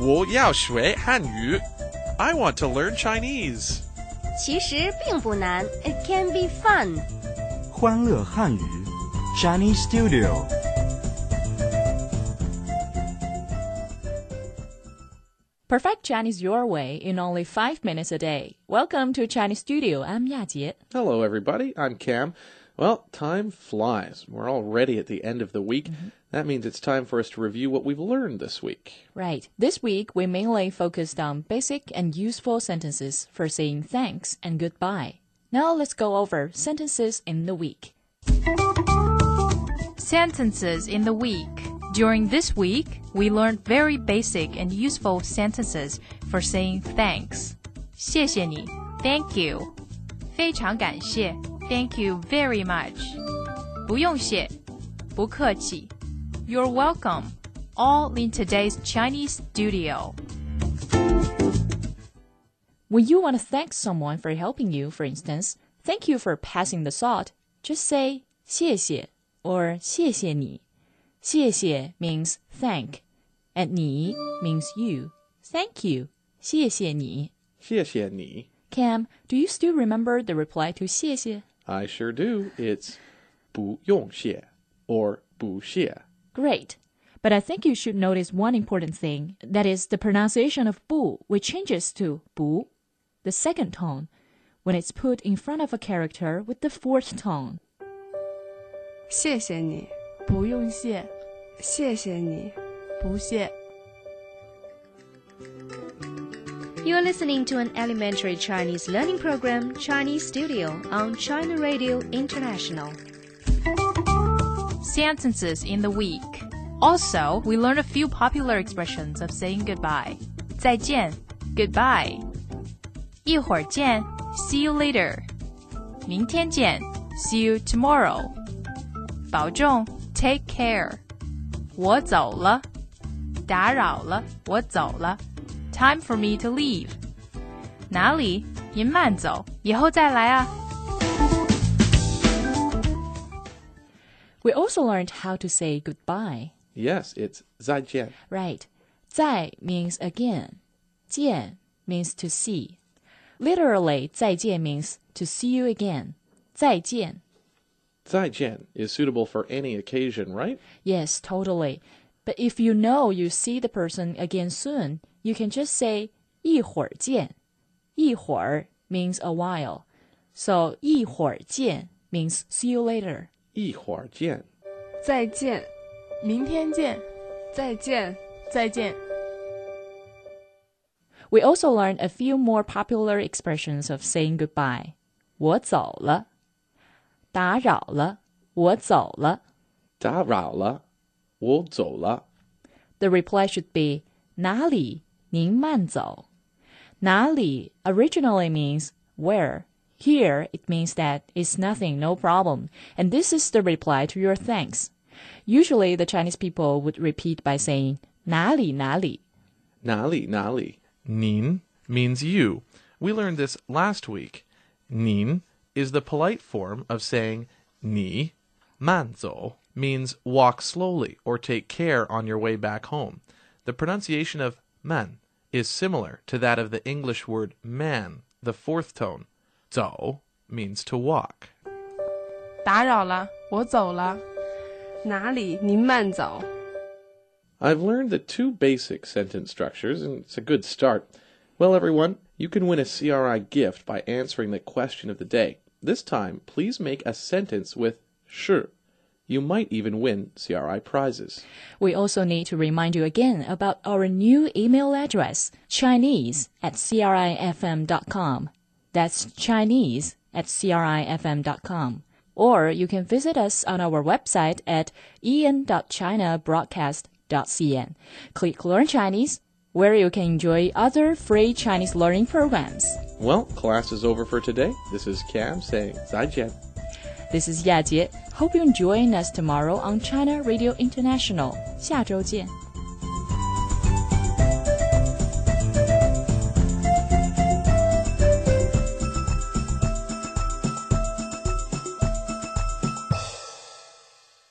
我要学汉语。I want to learn Chinese. 其实并不难，It can be fun。欢乐汉语，Chinese Studio。Perfect Chinese your way in only five minutes a day. Welcome to Chinese Studio. I'm Yajie. Hello, everybody. I'm Cam. Well, time flies. We're already at the end of the week. That means it's time for us to review what we've learned this week. Right. This week we mainly focused on basic and useful sentences for saying thanks and goodbye. Now let's go over sentences in the week. Sentences in the week. During this week, we learned very basic and useful sentences for saying thanks. 谢谢你 Thank you. 非常感谢 Thank you very much. 不用谢不客气 You're welcome. All in today's Chinese studio. When you want to thank someone for helping you, for instance, thank you for passing the salt, just say 谢谢 or 谢谢你.谢谢 means thank, and 你 means you. Thank you. 谢谢你.谢谢你. Cam, do you still remember the reply to 谢谢? I sure do. It's 不用谢 or 不谢. Great. But I think you should notice one important thing. That is the pronunciation of 不, which changes to 不, the second tone, when it's put in front of a character with the fourth tone. 谢谢你，不用谢谢谢你。不谢 You're listening to an elementary Chinese learning program, Chinese Studio, on China Radio International. sentences in the week. Also, we learned a few popular expressions of saying goodbye. 再见 goodbye. 一会儿见 see you later. 明天见 see you tomorrow. 保重 take care. 我走了打扰了我走了 time for me to leave. 哪里您慢走以后再来啊 We also learned how to say goodbye. Yes, it's 再见. Right. 再 means again. 见 means to see. Literally, 再见 means to see you again. 再见. 再见 is suitable for any occasion, right? Yes, totally. But if you know you see the person again soon, you can just say 一会儿见.一会儿 means a while. So 一会儿见 means see you later. 一会儿见.再见，明天见再见，再见 We also learned a few more popular expressions of saying goodbye. 我走了.打扰了,我走了.打扰了, 我走了. The reply should be 哪里?您慢走.哪里 originally means where. Here it means that it's nothing, no problem. And this is the reply to your thanks. Usually the Chinese people would repeat by saying 哪里哪里.哪里哪里. Nin means you. We learned this last week. Nin is the polite form of saying ni. Manzo means walk slowly or take care on your way back home. The pronunciation of man is similar to that of the English word man, the fourth tone. Zhou means to walk. 打扰了我走了哪里？您慢走。 I've learned the two basic sentence structures, and it's a good start. Well, everyone, you can win a CRI gift by answering the question of the day. This time, please make a sentence with 是. you might even win CRI prizes. We also need to remind you again about our new email address, Chinese at crifm.com. That's Chinese at crifm.com. Or you can visit us on our website at en.chinabroadcast.cn. Click Learn Chinese, where you can enjoy other free Chinese learning programs. Well, class is over for today. This is Cam saying 再见. This is Yajie. Hope you join us tomorrow on China Radio International. 下周见.